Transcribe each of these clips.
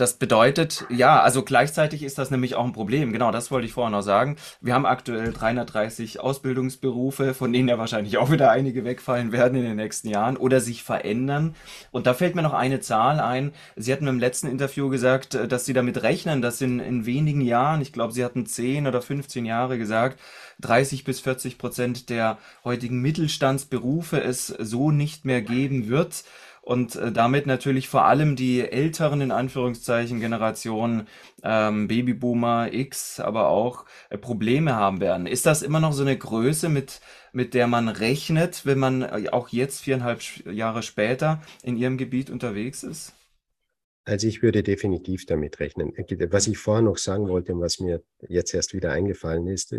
das bedeutet, ja, also gleichzeitig ist das nämlich auch ein Problem. Genau, das wollte ich vorher noch sagen. Wir haben aktuell 330 Ausbildungsberufe, von denen ja wahrscheinlich auch wieder einige wegfallen werden in den nächsten Jahren oder sich verändern. Und da fällt mir noch eine Zahl ein. Sie hatten im letzten Interview gesagt, äh, dass Sie damit rechnen, dass in, in wenigen Jahren, ich glaube, Sie hatten 10 oder 15 Jahre gesagt, 30 bis 40 Prozent der heutigen Mittelstandsberufe es so nicht mehr geben wird und äh, damit natürlich vor allem die älteren, in Anführungszeichen, Generationen, ähm, Babyboomer X, aber auch äh, Probleme haben werden. Ist das immer noch so eine Größe, mit, mit der man rechnet, wenn man äh, auch jetzt viereinhalb Jahre später in Ihrem Gebiet unterwegs ist? Also ich würde definitiv damit rechnen. Was ich vorher noch sagen wollte und was mir jetzt erst wieder eingefallen ist,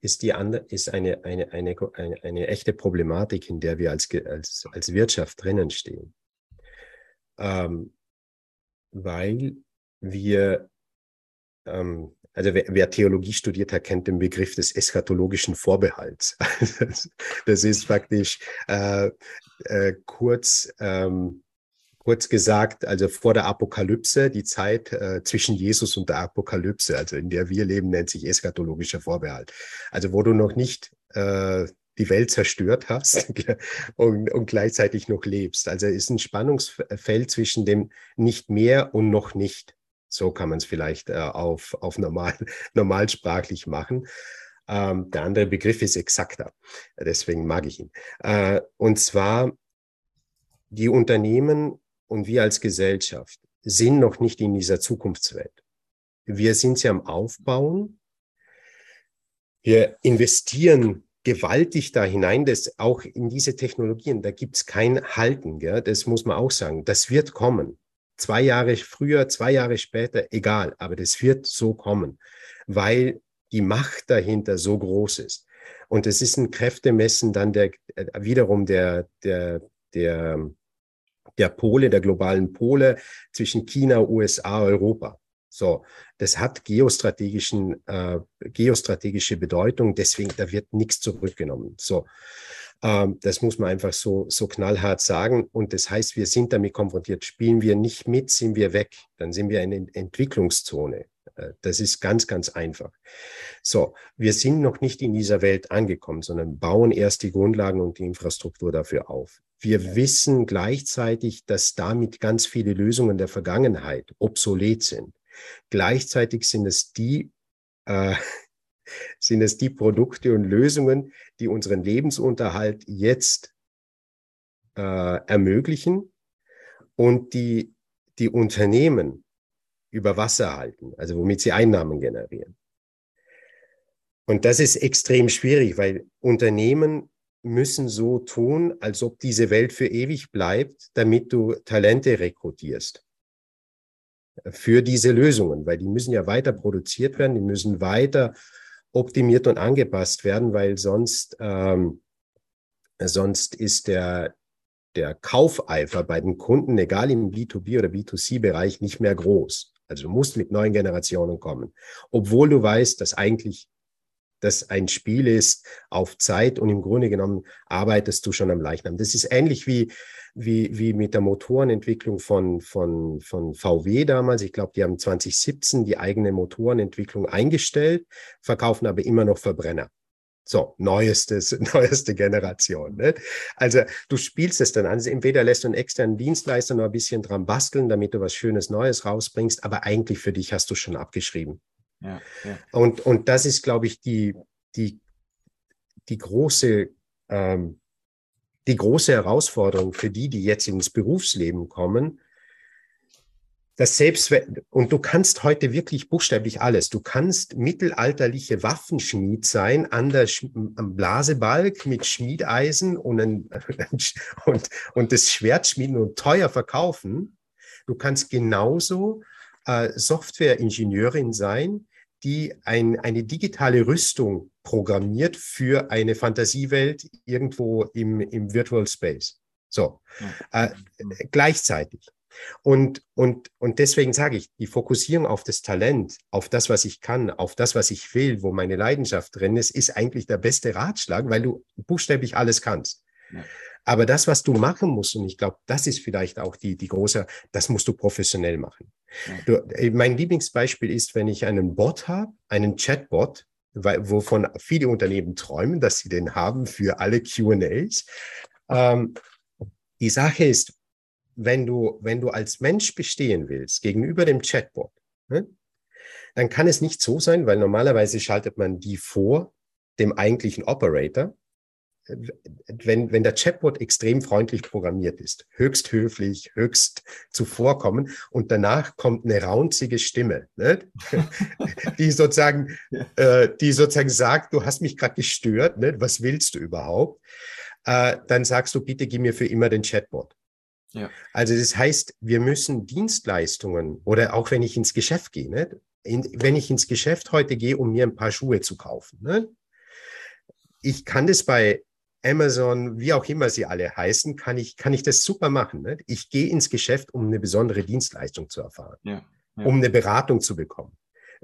ist, die andere, ist eine, eine, eine, eine, eine echte Problematik, in der wir als, als, als Wirtschaft drinnen stehen. Ähm, weil wir, ähm, also wer, wer, Theologie studiert hat, kennt den Begriff des eschatologischen Vorbehalts. das ist praktisch äh, äh, kurz, ähm, kurz gesagt, also vor der Apokalypse, die Zeit äh, zwischen Jesus und der Apokalypse, also in der wir leben, nennt sich eschatologischer Vorbehalt. Also wo du noch nicht äh, die Welt zerstört hast und, und gleichzeitig noch lebst. Also ist ein Spannungsfeld zwischen dem nicht mehr und noch nicht. So kann man es vielleicht äh, auf, auf normal, normalsprachlich machen. Ähm, der andere Begriff ist exakter. Deswegen mag ich ihn. Äh, und zwar die Unternehmen und wir als Gesellschaft sind noch nicht in dieser Zukunftswelt. Wir sind sie am Aufbauen. Wir investieren gewaltig da hinein, dass auch in diese Technologien, da gibt's kein Halten, gell? das muss man auch sagen. Das wird kommen. Zwei Jahre früher, zwei Jahre später, egal, aber das wird so kommen, weil die Macht dahinter so groß ist. Und es ist ein Kräftemessen dann der, äh, wiederum der, der, der, der Pole, der globalen Pole zwischen China, USA, Europa. So, das hat geostrategischen, äh, geostrategische Bedeutung, deswegen, da wird nichts zurückgenommen. So, ähm, das muss man einfach so, so knallhart sagen. Und das heißt, wir sind damit konfrontiert. Spielen wir nicht mit, sind wir weg. Dann sind wir in Entwicklungszone. Äh, das ist ganz, ganz einfach. So, wir sind noch nicht in dieser Welt angekommen, sondern bauen erst die Grundlagen und die Infrastruktur dafür auf. Wir ja. wissen gleichzeitig, dass damit ganz viele Lösungen der Vergangenheit obsolet sind. Gleichzeitig sind es die, äh, sind es die Produkte und Lösungen, die unseren Lebensunterhalt jetzt äh, ermöglichen und die die Unternehmen über Wasser halten, also womit sie Einnahmen generieren. Und das ist extrem schwierig, weil Unternehmen müssen so tun, als ob diese Welt für ewig bleibt, damit du Talente rekrutierst für diese Lösungen, weil die müssen ja weiter produziert werden, die müssen weiter optimiert und angepasst werden, weil sonst, ähm, sonst ist der, der Kaufeifer bei den Kunden, egal im B2B oder B2C-Bereich, nicht mehr groß. Also du musst mit neuen Generationen kommen, obwohl du weißt, dass eigentlich das ein Spiel ist auf Zeit und im Grunde genommen arbeitest du schon am Leichnam. Das ist ähnlich wie wie, wie mit der Motorenentwicklung von, von, von VW damals. Ich glaube, die haben 2017 die eigene Motorenentwicklung eingestellt, verkaufen aber immer noch Verbrenner. So, neuestes, neueste Generation. Ne? Also du spielst es dann an. Also entweder lässt du einen externen Dienstleister noch ein bisschen dran basteln, damit du was Schönes Neues rausbringst, aber eigentlich für dich hast du schon abgeschrieben. Ja. Und, und das ist, glaube ich, die, die, die große ähm, die große Herausforderung für die, die jetzt ins Berufsleben kommen, dass selbst, und du kannst heute wirklich buchstäblich alles. Du kannst mittelalterliche Waffenschmied sein an der am Blasebalg mit Schmiedeisen und, ein, und, und das Schwert schmieden und teuer verkaufen. Du kannst genauso äh, Softwareingenieurin sein, die ein, eine digitale Rüstung programmiert für eine Fantasiewelt irgendwo im, im Virtual Space. So, äh, gleichzeitig. Und, und, und deswegen sage ich, die Fokussierung auf das Talent, auf das, was ich kann, auf das, was ich will, wo meine Leidenschaft drin ist, ist eigentlich der beste Ratschlag, weil du buchstäblich alles kannst. Ja. Aber das, was du machen musst, und ich glaube, das ist vielleicht auch die, die große, das musst du professionell machen. Du, äh, mein Lieblingsbeispiel ist, wenn ich einen Bot habe, einen Chatbot, weil, wovon viele Unternehmen träumen, dass sie den haben für alle QAs. Ähm, die Sache ist, wenn du, wenn du als Mensch bestehen willst gegenüber dem Chatbot, ne, dann kann es nicht so sein, weil normalerweise schaltet man die vor dem eigentlichen Operator wenn, wenn der Chatbot extrem freundlich programmiert ist, höchst höflich, höchst zuvorkommen und danach kommt eine raunzige Stimme, ne? die sozusagen, äh, die sozusagen sagt, du hast mich gerade gestört, ne? was willst du überhaupt? Äh, dann sagst du, bitte gib mir für immer den Chatbot. Ja. Also das heißt, wir müssen Dienstleistungen oder auch wenn ich ins Geschäft gehe, ne? In, wenn ich ins Geschäft heute gehe, um mir ein paar Schuhe zu kaufen, ne? ich kann das bei Amazon, wie auch immer sie alle heißen, kann ich, kann ich das super machen. Ne? Ich gehe ins Geschäft, um eine besondere Dienstleistung zu erfahren, ja, ja. um eine Beratung zu bekommen.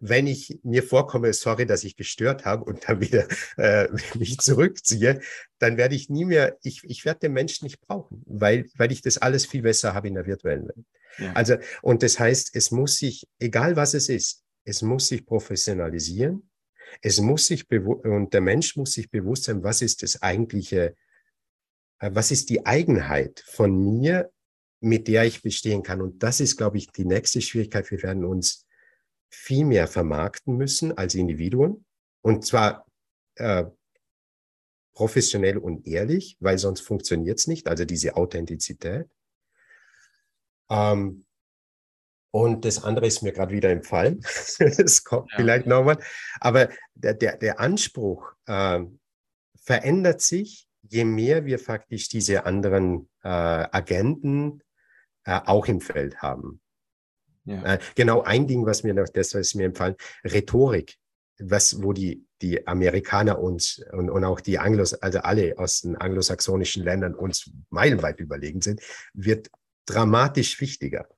Wenn ich mir vorkomme, sorry, dass ich gestört habe und dann wieder äh, mich zurückziehe, dann werde ich nie mehr, ich, ich werde den Menschen nicht brauchen, weil, weil ich das alles viel besser habe in der virtuellen Welt. Ja. Also, und das heißt, es muss sich, egal was es ist, es muss sich professionalisieren es muss sich und der Mensch muss sich bewusst sein, was ist das eigentliche, äh, was ist die Eigenheit von mir, mit der ich bestehen kann. Und das ist, glaube ich, die nächste Schwierigkeit. Wir werden uns viel mehr vermarkten müssen als Individuen. Und zwar äh, professionell und ehrlich, weil sonst funktioniert es nicht. Also diese Authentizität. Ähm, und das andere ist mir gerade wieder entfallen. Es kommt ja. vielleicht nochmal. Aber der, der, der Anspruch äh, verändert sich, je mehr wir faktisch diese anderen äh, Agenten äh, auch im Feld haben. Ja. Äh, genau ein Ding, was mir noch, das was mir empfallen, Rhetorik, was, wo die, die Amerikaner uns und, und auch die Anglos, also alle aus den anglosaxonischen Ländern uns meilenweit überlegen sind, wird dramatisch wichtiger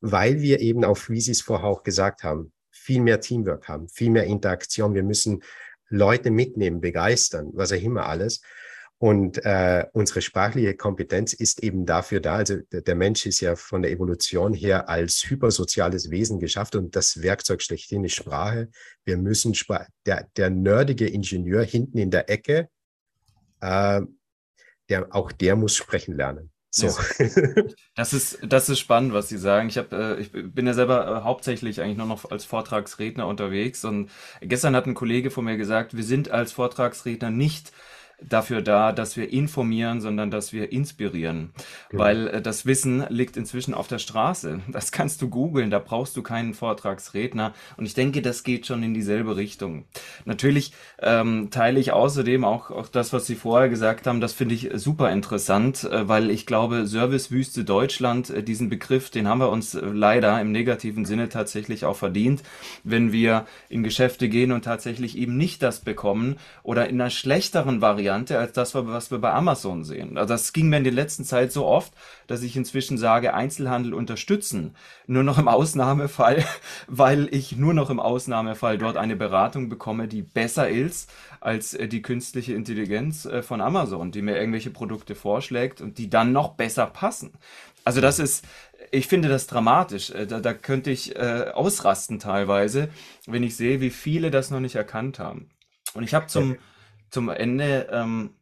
weil wir eben auch, wie Sie es vorher auch gesagt haben, viel mehr Teamwork haben, viel mehr Interaktion. Wir müssen Leute mitnehmen, begeistern, was auch immer alles. Und äh, unsere sprachliche Kompetenz ist eben dafür da. Also der, Mensch ist ja von der Evolution her als hypersoziales Wesen geschafft und das Werkzeug schlechthin ist Sprache. Wir müssen Spra der, der nerdige Ingenieur hinten in der Ecke, äh, der, auch der muss sprechen lernen. So. Ja. Das ist, das ist spannend, was Sie sagen. Ich, hab, äh, ich bin ja selber äh, hauptsächlich eigentlich nur noch als Vortragsredner unterwegs. Und gestern hat ein Kollege von mir gesagt, wir sind als Vortragsredner nicht dafür da, dass wir informieren, sondern dass wir inspirieren. Genau. Weil äh, das Wissen liegt inzwischen auf der Straße. Das kannst du googeln, da brauchst du keinen Vortragsredner. Und ich denke, das geht schon in dieselbe Richtung. Natürlich ähm, teile ich außerdem auch, auch das, was Sie vorher gesagt haben, das finde ich super interessant, äh, weil ich glaube, Servicewüste Deutschland, äh, diesen Begriff, den haben wir uns äh, leider im negativen Sinne tatsächlich auch verdient, wenn wir in Geschäfte gehen und tatsächlich eben nicht das bekommen oder in einer schlechteren Variante Variante als das, was wir bei Amazon sehen. Also das ging mir in der letzten Zeit so oft, dass ich inzwischen sage, Einzelhandel unterstützen. Nur noch im Ausnahmefall, weil ich nur noch im Ausnahmefall dort eine Beratung bekomme, die besser ist als äh, die künstliche Intelligenz äh, von Amazon, die mir irgendwelche Produkte vorschlägt und die dann noch besser passen. Also das ist, ich finde das dramatisch. Äh, da, da könnte ich äh, ausrasten teilweise, wenn ich sehe, wie viele das noch nicht erkannt haben. Und ich habe zum, zum Ende ähm,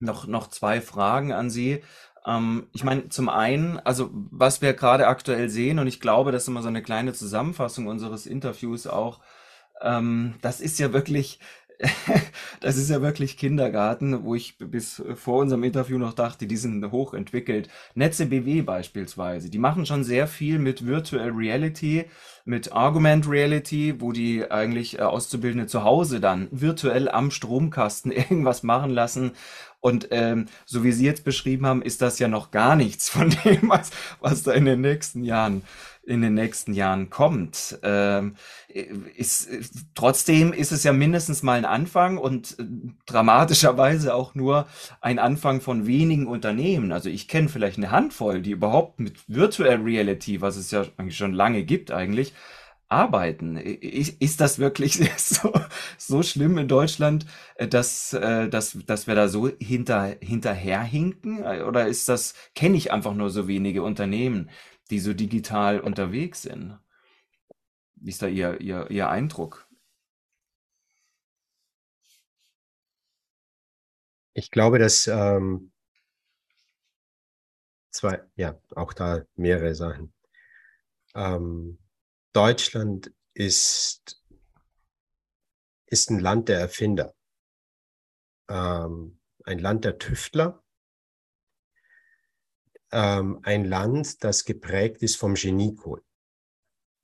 noch, noch zwei Fragen an Sie. Ähm, ich meine, zum einen, also was wir gerade aktuell sehen, und ich glaube, das ist immer so eine kleine Zusammenfassung unseres Interviews auch, ähm, das ist ja wirklich das ist ja wirklich Kindergarten, wo ich bis vor unserem Interview noch dachte, die sind hochentwickelt. Netze BW beispielsweise, die machen schon sehr viel mit Virtual Reality, mit Argument Reality, wo die eigentlich äh, Auszubildende zu Hause dann virtuell am Stromkasten irgendwas machen lassen. Und ähm, so wie Sie jetzt beschrieben haben, ist das ja noch gar nichts von dem, was, was da in den nächsten Jahren in den nächsten Jahren kommt. Ähm, ist, trotzdem ist es ja mindestens mal ein Anfang und äh, dramatischerweise auch nur ein Anfang von wenigen Unternehmen. Also ich kenne vielleicht eine Handvoll, die überhaupt mit Virtual Reality, was es ja eigentlich schon lange gibt eigentlich, arbeiten. Ist das wirklich so, so schlimm in Deutschland, äh, dass, äh, dass, dass wir da so hinter, hinterherhinken? Oder ist das, kenne ich einfach nur so wenige Unternehmen, die so digital unterwegs sind. Wie ist da Ihr, Ihr, Ihr Eindruck? Ich glaube, dass ähm, zwei, ja, auch da mehrere Sachen. Ähm, Deutschland ist, ist ein Land der Erfinder, ähm, ein Land der Tüftler, ähm, ein Land, das geprägt ist vom Geniecode,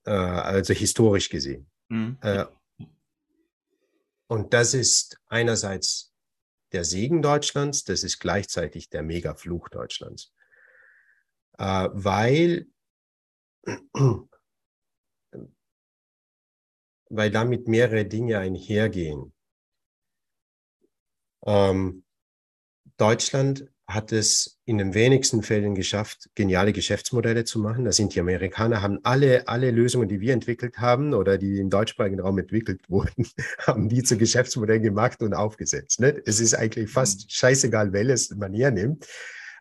äh, also historisch gesehen. Mhm. Äh, und das ist einerseits der Segen Deutschlands, das ist gleichzeitig der Mega-Fluch Deutschlands. Äh, weil, weil damit mehrere Dinge einhergehen. Ähm, Deutschland hat es in den wenigsten Fällen geschafft, geniale Geschäftsmodelle zu machen. Da sind die Amerikaner, haben alle, alle Lösungen, die wir entwickelt haben oder die im deutschsprachigen Raum entwickelt wurden, haben die zu Geschäftsmodellen gemacht und aufgesetzt. Ne? Es ist eigentlich fast mhm. scheißegal, welches man hier nimmt.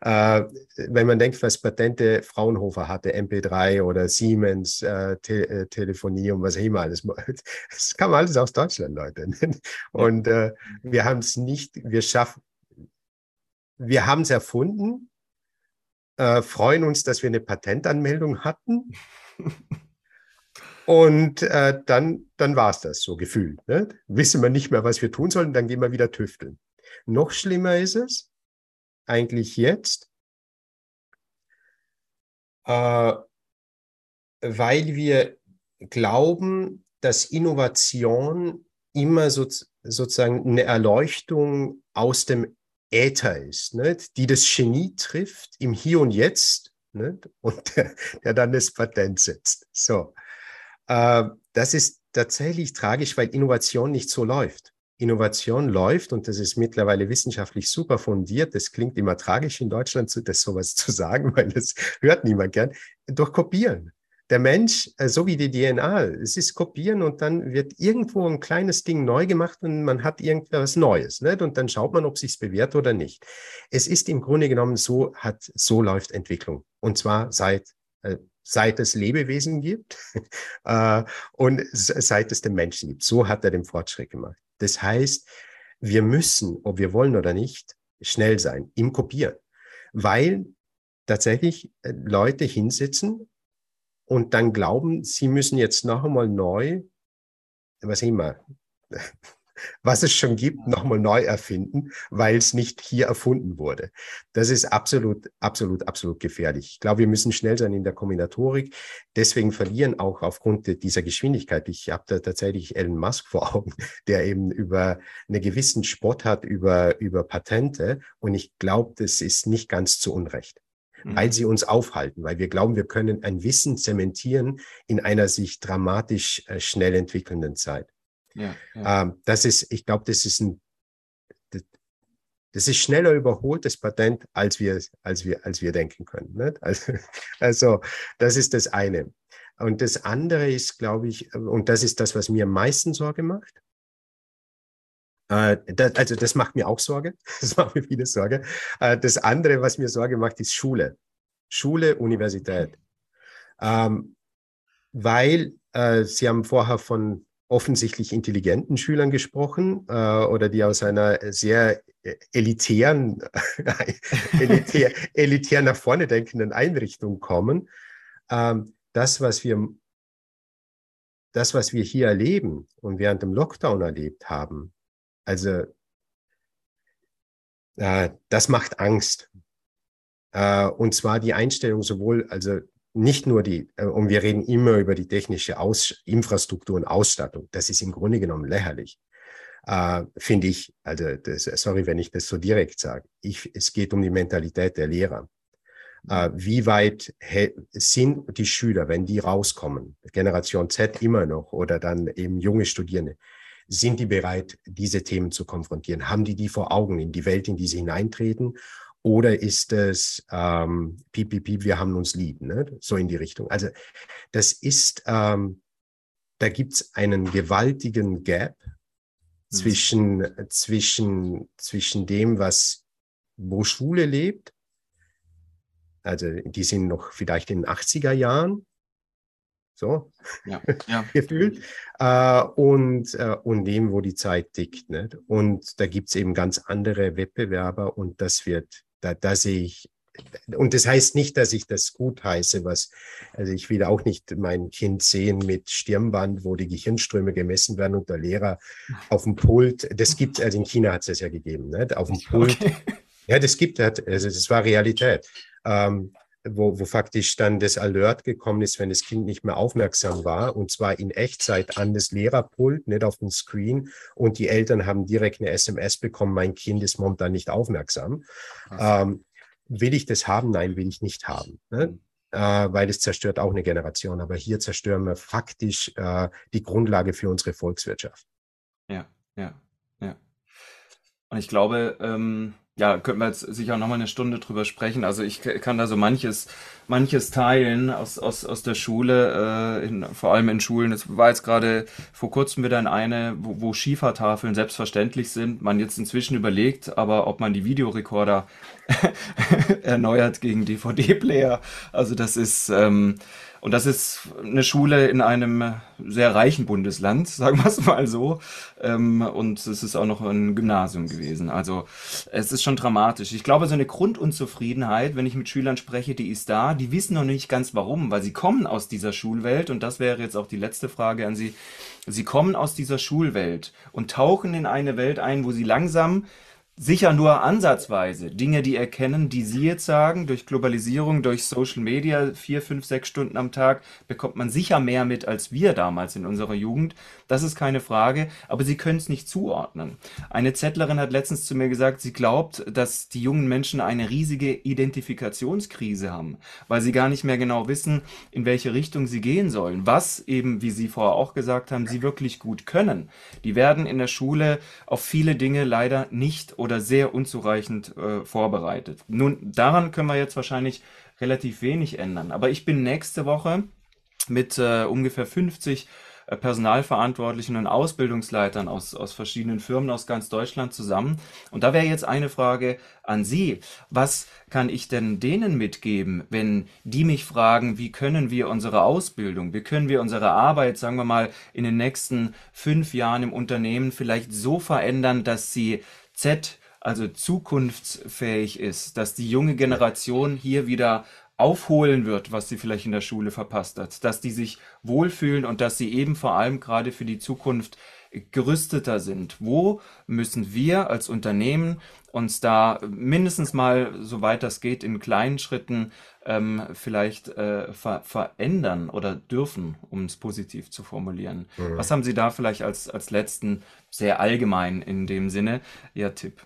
Äh, wenn man denkt, was Patente Fraunhofer hatte, MP3 oder Siemens, äh, Te äh, Telefonie und was immer alles, das kam alles aus Deutschland, Leute. Und äh, wir haben es nicht, wir schaffen, wir haben es erfunden, äh, freuen uns, dass wir eine Patentanmeldung hatten. Und äh, dann, dann war es das so gefühlt. Ne? Wissen wir nicht mehr, was wir tun sollen, dann gehen wir wieder tüfteln. Noch schlimmer ist es eigentlich jetzt, äh, weil wir glauben, dass Innovation immer so, sozusagen eine Erleuchtung aus dem Äther ist, nicht? die das Genie trifft im Hier und Jetzt nicht? und der, der dann das Patent setzt. So, äh, das ist tatsächlich tragisch, weil Innovation nicht so läuft. Innovation läuft und das ist mittlerweile wissenschaftlich super fundiert. Das klingt immer tragisch in Deutschland, das sowas zu sagen, weil das hört niemand gern. Durch Kopieren der Mensch, äh, so wie die DNA, es ist kopieren und dann wird irgendwo ein kleines Ding neu gemacht und man hat irgendwas Neues. Nicht? Und dann schaut man, ob sich's bewährt oder nicht. Es ist im Grunde genommen so, hat, so läuft Entwicklung. Und zwar seit, äh, seit es Lebewesen gibt äh, und seit es den Menschen gibt. So hat er den Fortschritt gemacht. Das heißt, wir müssen, ob wir wollen oder nicht, schnell sein im Kopieren, weil tatsächlich Leute hinsitzen und dann glauben, sie müssen jetzt noch einmal neu, was immer, was es schon gibt, nochmal neu erfinden, weil es nicht hier erfunden wurde. Das ist absolut, absolut, absolut gefährlich. Ich glaube, wir müssen schnell sein in der Kombinatorik. Deswegen verlieren auch aufgrund dieser Geschwindigkeit. Ich habe da tatsächlich Elon Musk vor Augen, der eben über einen gewissen Spott hat über, über Patente. Und ich glaube, das ist nicht ganz zu Unrecht mhm. weil sie uns aufhalten, weil wir glauben, wir können ein Wissen zementieren in einer sich dramatisch äh, schnell entwickelnden Zeit. Ja, ja. Ähm, das ist, ich glaube, das ist ein, das, das ist schneller überholt, das Patent, als wir, als wir, als wir denken können. Nicht? Also, also, das ist das eine. Und das andere ist, glaube ich, und das ist das, was mir am meisten Sorge macht, äh, also das macht mir auch Sorge. Das macht mir viele Sorge. Äh, das andere, was mir Sorge macht, ist Schule. Schule, Universität. Ähm, weil äh, Sie haben vorher von offensichtlich intelligenten Schülern gesprochen äh, oder die aus einer sehr elitären, elitär, elitär nach vorne denkenden Einrichtung kommen. Ähm, das, was wir das, was wir hier erleben und während dem Lockdown erlebt haben, also äh, das macht Angst. Äh, und zwar die Einstellung sowohl, also nicht nur die, äh, und wir reden immer über die technische Aus Infrastruktur und Ausstattung. Das ist im Grunde genommen lächerlich. Äh, finde ich, also das, sorry, wenn ich das so direkt sage. Es geht um die Mentalität der Lehrer. Äh, wie weit sind die Schüler, wenn die rauskommen, Generation Z immer noch oder dann eben junge Studierende, sind die bereit, diese Themen zu konfrontieren? Haben die die vor Augen in die Welt, in die sie hineintreten? Oder ist es ähm, piep, piep, piep, wir haben uns lieb, ne? so in die Richtung. Also das ist, ähm, da gibt's einen gewaltigen Gap mhm. zwischen, zwischen, zwischen dem, was, wo Schule lebt Also die sind noch vielleicht in den 80er Jahren, so ja, ja. gefühlt, äh, und, äh, und dem, wo die Zeit tickt. Nicht? Und da gibt es eben ganz andere Wettbewerber und das wird, da, da sehe ich und das heißt nicht, dass ich das gut heiße, was, also ich will auch nicht mein Kind sehen mit Stirnband, wo die Gehirnströme gemessen werden und der Lehrer auf dem Pult, das gibt also in China hat es das ja gegeben, ne? auf dem Pult. Okay. Ja, das gibt, also das war Realität. Ähm, wo, wo faktisch dann das Alert gekommen ist, wenn das Kind nicht mehr aufmerksam war, und zwar in Echtzeit an das Lehrerpult, nicht auf dem Screen, und die Eltern haben direkt eine SMS bekommen, mein Kind ist momentan nicht aufmerksam. Ähm, will ich das haben? Nein, will ich nicht haben. Ne? Mhm. Äh, weil es zerstört auch eine Generation. Aber hier zerstören wir faktisch äh, die Grundlage für unsere Volkswirtschaft. Ja, ja, ja. Und ich glaube, ähm, ja, könnten wir jetzt sicher noch mal eine Stunde drüber sprechen. Also ich kann da so manches, manches teilen aus, aus, aus der Schule, äh, in, vor allem in Schulen. Es war jetzt gerade vor kurzem wieder in eine, wo, wo Schiefertafeln selbstverständlich sind. Man jetzt inzwischen überlegt, aber ob man die Videorekorder erneuert gegen DVD-Player. Also das ist, ähm, und das ist eine Schule in einem sehr reichen Bundesland, sagen wir es mal so. Ähm, und es ist auch noch ein Gymnasium gewesen. Also es ist schon dramatisch. Ich glaube, so eine Grundunzufriedenheit, wenn ich mit Schülern spreche, die ist da. Die wissen noch nicht ganz warum, weil sie kommen aus dieser Schulwelt. Und das wäre jetzt auch die letzte Frage an Sie. Sie kommen aus dieser Schulwelt und tauchen in eine Welt ein, wo sie langsam sicher nur ansatzweise Dinge, die erkennen, die Sie jetzt sagen, durch Globalisierung, durch Social Media, vier, fünf, sechs Stunden am Tag, bekommt man sicher mehr mit als wir damals in unserer Jugend. Das ist keine Frage, aber Sie können es nicht zuordnen. Eine Zettlerin hat letztens zu mir gesagt, sie glaubt, dass die jungen Menschen eine riesige Identifikationskrise haben, weil sie gar nicht mehr genau wissen, in welche Richtung sie gehen sollen, was eben, wie Sie vorher auch gesagt haben, sie wirklich gut können. Die werden in der Schule auf viele Dinge leider nicht oder sehr unzureichend äh, vorbereitet. Nun, daran können wir jetzt wahrscheinlich relativ wenig ändern. Aber ich bin nächste Woche mit äh, ungefähr 50 äh, Personalverantwortlichen und Ausbildungsleitern aus, aus verschiedenen Firmen aus ganz Deutschland zusammen. Und da wäre jetzt eine Frage an Sie. Was kann ich denn denen mitgeben, wenn die mich fragen, wie können wir unsere Ausbildung, wie können wir unsere Arbeit, sagen wir mal, in den nächsten fünf Jahren im Unternehmen vielleicht so verändern, dass sie Z, also zukunftsfähig ist, dass die junge Generation hier wieder aufholen wird, was sie vielleicht in der Schule verpasst hat, dass die sich wohlfühlen und dass sie eben vor allem gerade für die Zukunft gerüsteter sind. Wo müssen wir als Unternehmen uns da mindestens mal, soweit das geht, in kleinen Schritten ähm, vielleicht äh, ver verändern oder dürfen, um es positiv zu formulieren? Mhm. Was haben Sie da vielleicht als, als letzten, sehr allgemein in dem Sinne, Ihr Tipp?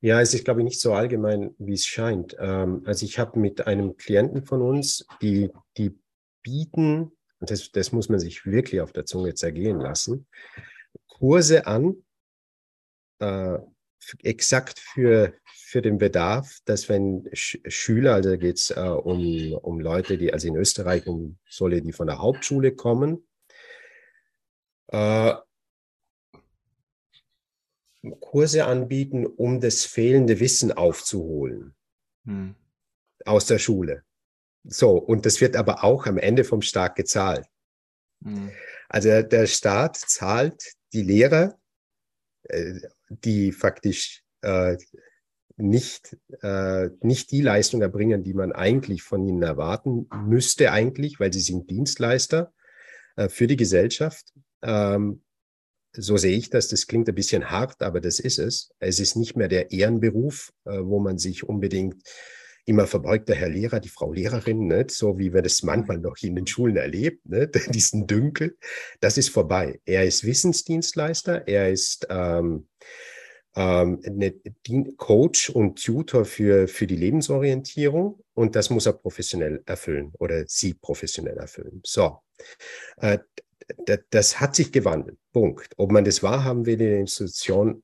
Ja, es ist, glaube ich, nicht so allgemein, wie es scheint. Ähm, also ich habe mit einem Klienten von uns, die, die bieten, und das, das muss man sich wirklich auf der Zunge zergehen lassen, Kurse an, äh, exakt für, für den Bedarf, dass wenn Sch Schüler, also da geht es äh, um, um Leute, die also in Österreich um Solle, die von der Hauptschule kommen, äh, Kurse anbieten, um das fehlende Wissen aufzuholen hm. aus der Schule. So, und das wird aber auch am Ende vom Staat gezahlt. Hm. Also der Staat zahlt die Lehrer, äh, die faktisch äh, nicht, äh, nicht die Leistung erbringen, die man eigentlich von ihnen erwarten müsste, eigentlich, weil sie sind Dienstleister für die Gesellschaft. Ähm, so sehe ich das. Das klingt ein bisschen hart, aber das ist es. Es ist nicht mehr der Ehrenberuf, äh, wo man sich unbedingt immer verbeugt, der Herr Lehrer, die Frau Lehrerin, nicht? so wie wir das manchmal noch in den Schulen erlebt, nicht? diesen Dünkel. Das ist vorbei. Er ist Wissensdienstleister, er ist ähm, ähm, Coach und Tutor für, für die Lebensorientierung und das muss er professionell erfüllen oder sie professionell erfüllen. So, äh, das hat sich gewandelt. Punkt. Ob man das wahrhaben will in der Institution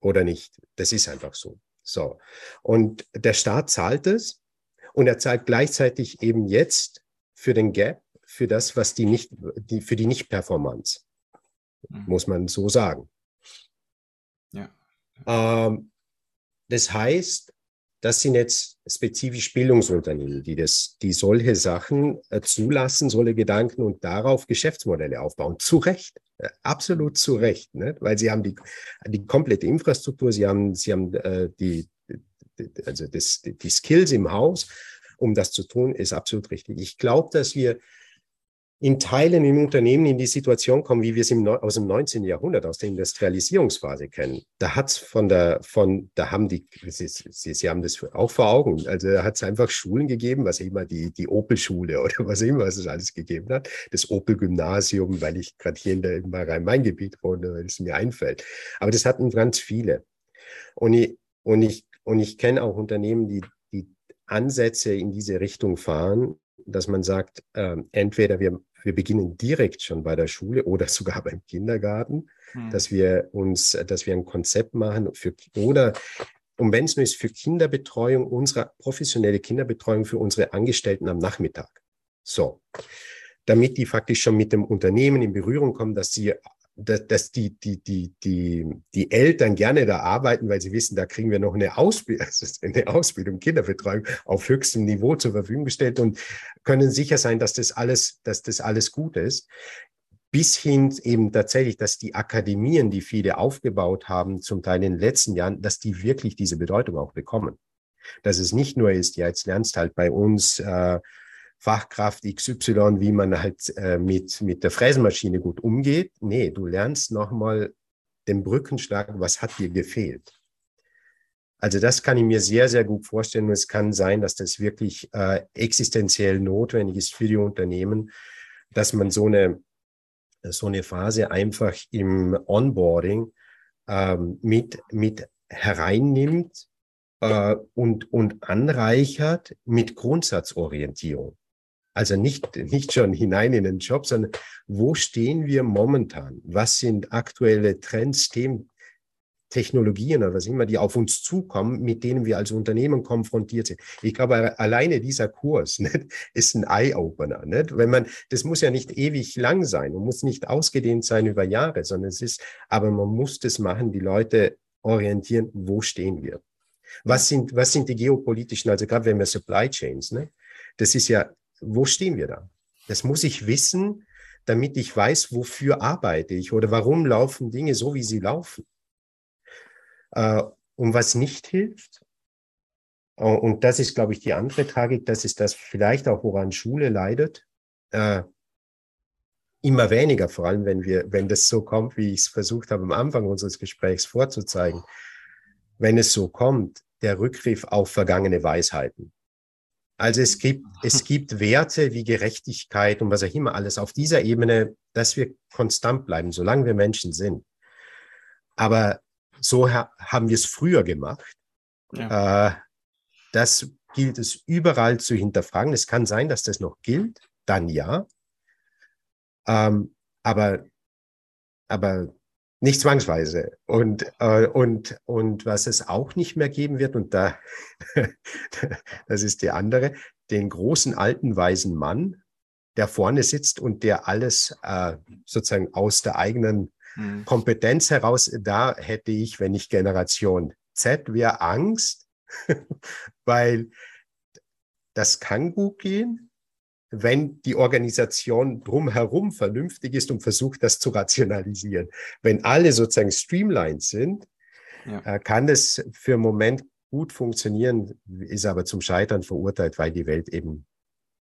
oder nicht. Das ist einfach so. So. Und der Staat zahlt es und er zahlt gleichzeitig eben jetzt für den Gap, für das, was die nicht, die, für die Nicht-Performance. Mhm. Muss man so sagen. Ähm, das heißt, das sind jetzt spezifisch Bildungsunternehmen, die das, die solche Sachen äh, zulassen, solche Gedanken und darauf Geschäftsmodelle aufbauen. Zu Recht, äh, absolut zu Recht, ne? weil sie haben die, die komplette Infrastruktur, sie haben, sie haben äh, die, also das, die Skills im Haus, um das zu tun, ist absolut richtig. Ich glaube, dass wir in Teilen im Unternehmen in die Situation kommen, wie wir es im, aus dem 19. Jahrhundert, aus der Industrialisierungsphase kennen. Da hat's von der, von, da haben die, Sie, Sie, Sie haben das auch vor Augen. Also da hat es einfach Schulen gegeben, was immer die, die Opel-Schule oder was immer es alles gegeben hat. Das Opel-Gymnasium, weil ich gerade hier in der, Rhein-Main-Gebiet wohne, weil es mir einfällt. Aber das hatten ganz viele. Und ich, und ich, und ich kenne auch Unternehmen, die, die Ansätze in diese Richtung fahren, dass man sagt, äh, entweder wir wir beginnen direkt schon bei der Schule oder sogar beim Kindergarten, hm. dass wir uns, dass wir ein Konzept machen für, oder, und wenn es nur ist, für Kinderbetreuung, unsere professionelle Kinderbetreuung für unsere Angestellten am Nachmittag. So. Damit die faktisch schon mit dem Unternehmen in Berührung kommen, dass sie dass, dass die, die, die, die, die Eltern gerne da arbeiten, weil sie wissen, da kriegen wir noch eine Ausbildung, eine Ausbildung, Kinderbetreuung auf höchstem Niveau zur Verfügung gestellt und können sicher sein, dass das alles, dass das alles gut ist. Bis hin eben tatsächlich, dass die Akademien, die viele aufgebaut haben, zum Teil in den letzten Jahren, dass die wirklich diese Bedeutung auch bekommen. Dass es nicht nur ist, ja, jetzt lernst halt bei uns äh, Fachkraft XY, wie man halt äh, mit, mit der Fräsmaschine gut umgeht. Nee, du lernst nochmal den Brückenschlag, was hat dir gefehlt. Also das kann ich mir sehr, sehr gut vorstellen. Und es kann sein, dass das wirklich äh, existenziell notwendig ist für die Unternehmen, dass man so eine, so eine Phase einfach im Onboarding ähm, mit, mit hereinnimmt äh, und, und anreichert mit Grundsatzorientierung. Also nicht, nicht schon hinein in den Job, sondern wo stehen wir momentan? Was sind aktuelle Trends, Themen, Technologien oder was immer, die auf uns zukommen, mit denen wir als Unternehmen konfrontiert sind. Ich glaube, alleine dieser Kurs nicht, ist ein Eye-Opener. Nicht? Wenn man, das muss ja nicht ewig lang sein und muss nicht ausgedehnt sein über Jahre, sondern es ist, aber man muss das machen, die Leute orientieren, wo stehen wir? Was sind, was sind die geopolitischen, also gerade wenn wir Supply Chains, ne? das ist ja wo stehen wir da? Das muss ich wissen, damit ich weiß, wofür arbeite ich oder warum laufen Dinge so, wie sie laufen. Äh, und was nicht hilft, äh, und das ist, glaube ich, die andere Tragik, das ist das vielleicht auch, woran Schule leidet, äh, immer weniger, vor allem wenn wir, wenn das so kommt, wie ich es versucht habe am Anfang unseres Gesprächs vorzuzeigen, wenn es so kommt, der Rückgriff auf vergangene Weisheiten. Also es gibt, es gibt Werte wie Gerechtigkeit und was auch immer alles auf dieser Ebene, dass wir konstant bleiben, solange wir Menschen sind. Aber so ha haben wir es früher gemacht. Ja. Äh, das gilt es überall zu hinterfragen. Es kann sein, dass das noch gilt, dann ja. Ähm, aber, aber nicht zwangsweise. Und, äh, und, und was es auch nicht mehr geben wird, und da, das ist die andere, den großen alten weisen Mann, der vorne sitzt und der alles äh, sozusagen aus der eigenen mhm. Kompetenz heraus, da hätte ich, wenn ich Generation Z wäre, Angst, weil das kann gut gehen, wenn die Organisation drumherum vernünftig ist und versucht, das zu rationalisieren. Wenn alle sozusagen streamlined sind, ja. Äh, kann das für einen Moment gut funktionieren, ist aber zum Scheitern verurteilt, weil die Welt eben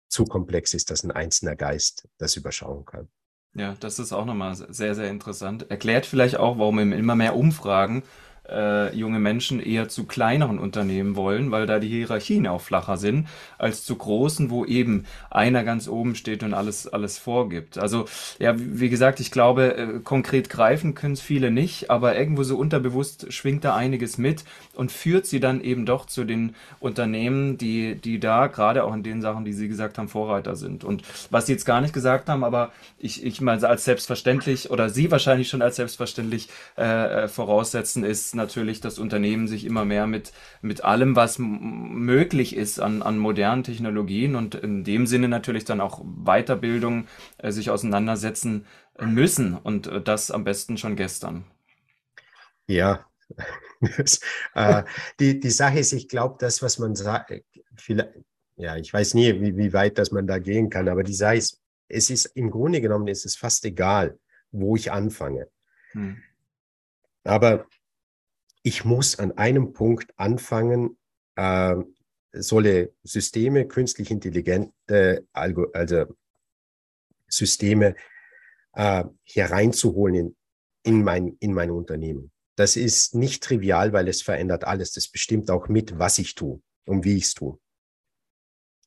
zu komplex ist, dass ein einzelner Geist das überschauen kann. Ja, das ist auch nochmal sehr, sehr interessant. Erklärt vielleicht auch, warum immer mehr Umfragen äh, junge Menschen eher zu kleineren Unternehmen wollen, weil da die Hierarchien auch flacher sind, als zu großen, wo eben einer ganz oben steht und alles, alles vorgibt. Also, ja, wie gesagt, ich glaube, äh, konkret greifen können es viele nicht, aber irgendwo so unterbewusst schwingt da einiges mit und führt sie dann eben doch zu den Unternehmen, die, die da gerade auch in den Sachen, die Sie gesagt haben, Vorreiter sind. Und was Sie jetzt gar nicht gesagt haben, aber ich, ich mal als selbstverständlich oder Sie wahrscheinlich schon als selbstverständlich äh, äh voraussetzen, ist natürlich das Unternehmen sich immer mehr mit, mit allem, was möglich ist an, an modernen Technologien und in dem Sinne natürlich dann auch Weiterbildung äh, sich auseinandersetzen müssen und äh, das am besten schon gestern. Ja, äh, die, die Sache ist, ich glaube, das, was man sagt, ja, ich weiß nie, wie, wie weit das man da gehen kann, aber die Sache ist, es ist im Grunde genommen ist es fast egal, wo ich anfange. Hm. Aber ich muss an einem Punkt anfangen, äh, solle Systeme, künstlich intelligente, also Systeme äh, hereinzuholen in, in, mein, in mein Unternehmen. Das ist nicht trivial, weil es verändert alles. Das bestimmt auch mit, was ich tue und wie ich es tue.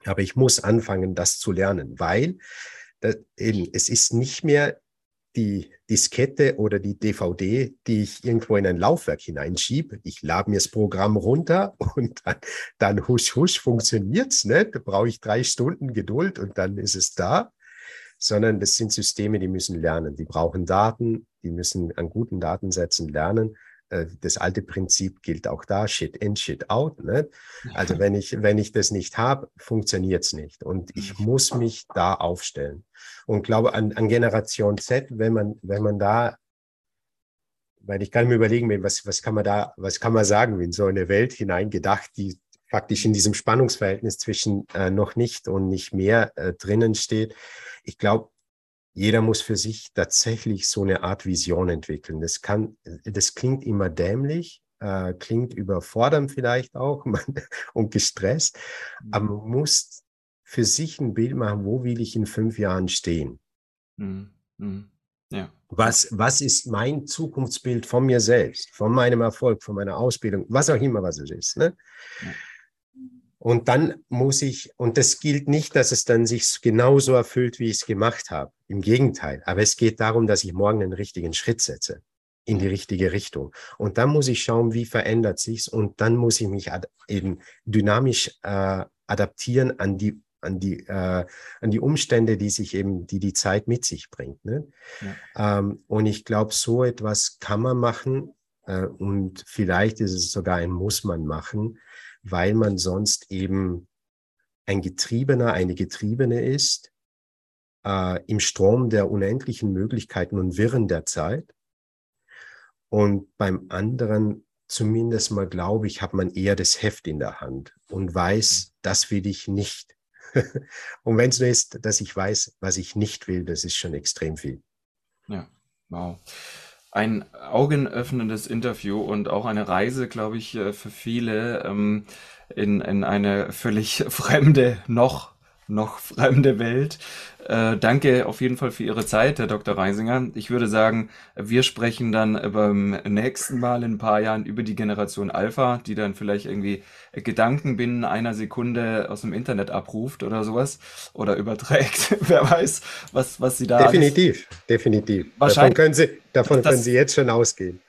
Aber ich muss anfangen, das zu lernen, weil das eben, es ist nicht mehr die Diskette oder die DVD, die ich irgendwo in ein Laufwerk hineinschiebe. Ich lade mir das Programm runter und dann, dann husch, husch, funktioniert's. Ne? Da brauche ich drei Stunden Geduld und dann ist es da. Sondern das sind Systeme, die müssen lernen. Die brauchen Daten, die müssen an guten Datensätzen lernen. Äh, das alte Prinzip gilt auch da, Shit in, Shit out. Ne? Also wenn ich, wenn ich das nicht habe, funktioniert es nicht. Und ich muss mich da aufstellen. Und glaube an, an Generation Z, wenn man, wenn man da, weil ich kann mir überlegen, was, was kann man da, was kann man sagen, in so eine Welt hineingedacht, die faktisch in diesem Spannungsverhältnis zwischen äh, noch nicht und nicht mehr äh, drinnen steht. Ich glaube, jeder muss für sich tatsächlich so eine Art Vision entwickeln. Das kann, das klingt immer dämlich, äh, klingt überfordernd vielleicht auch und gestresst, mhm. aber man muss für sich ein Bild machen, wo will ich in fünf Jahren stehen? Mhm. Mhm. Ja. Was, was ist mein Zukunftsbild von mir selbst, von meinem Erfolg, von meiner Ausbildung, was auch immer, was es ist. Ne? Ja. Und dann muss ich, und das gilt nicht, dass es dann sich genauso erfüllt, wie ich es gemacht habe. Im Gegenteil. Aber es geht darum, dass ich morgen einen richtigen Schritt setze in die richtige Richtung. Und dann muss ich schauen, wie verändert sich's und dann muss ich mich eben dynamisch äh, adaptieren an die an die äh, an die Umstände, die sich eben die die Zeit mit sich bringt. Ne? Ja. Ähm, und ich glaube, so etwas kann man machen äh, und vielleicht ist es sogar ein muss man machen, weil man sonst eben ein Getriebener, eine Getriebene ist äh, im Strom der unendlichen Möglichkeiten und Wirren der Zeit. Und beim anderen, zumindest mal glaube ich, hat man eher das Heft in der Hand und weiß, das will ich nicht. und wenn es nur ist, dass ich weiß, was ich nicht will, das ist schon extrem viel. Ja, wow ein augenöffnendes Interview und auch eine Reise, glaube ich, äh, für viele ähm, in, in eine völlig fremde, noch, noch fremde Welt. Äh, danke auf jeden Fall für Ihre Zeit, Herr Dr. Reisinger. Ich würde sagen, wir sprechen dann beim nächsten Mal in ein paar Jahren über die Generation Alpha, die dann vielleicht irgendwie Gedanken binnen einer Sekunde aus dem Internet abruft oder sowas oder überträgt. Wer weiß, was, was Sie da. Definitiv, alles... definitiv. Wahrscheinlich, davon können Sie, davon das, können Sie jetzt schon ausgehen.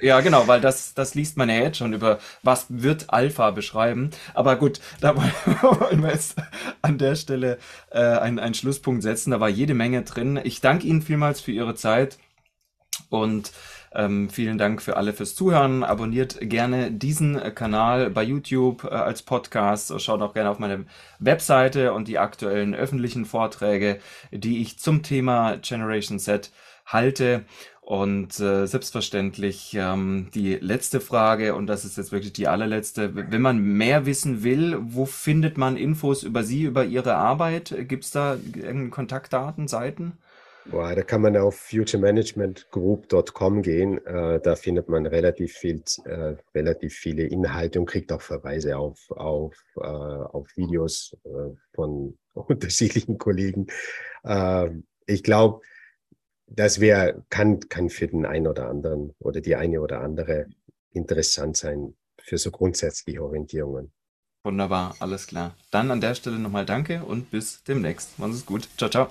Ja, genau, weil das, das liest man ja jetzt schon über, was wird Alpha beschreiben. Aber gut, da wollen wir jetzt an der Stelle äh, einen, einen Schlusspunkt setzen. Da war jede Menge drin. Ich danke Ihnen vielmals für Ihre Zeit und ähm, vielen Dank für alle fürs Zuhören. Abonniert gerne diesen Kanal bei YouTube äh, als Podcast. Schaut auch gerne auf meine Webseite und die aktuellen öffentlichen Vorträge, die ich zum Thema Generation Z halte. Und äh, selbstverständlich ähm, die letzte Frage, und das ist jetzt wirklich die allerletzte. Wenn man mehr wissen will, wo findet man Infos über Sie, über Ihre Arbeit? Gibt es da irgendeine Kontaktdaten, Seiten? Boah, da kann man auf futuremanagementgroup.com gehen. Äh, da findet man relativ viel, äh, relativ viele Inhalte und kriegt auch Verweise auf, auf, äh, auf Videos äh, von unterschiedlichen Kollegen. Ähm, ich glaube, das wäre, kann, kann für den einen oder anderen oder die eine oder andere interessant sein für so grundsätzliche Orientierungen. Wunderbar, alles klar. Dann an der Stelle nochmal danke und bis demnächst. Machen Sie es gut. Ciao, ciao.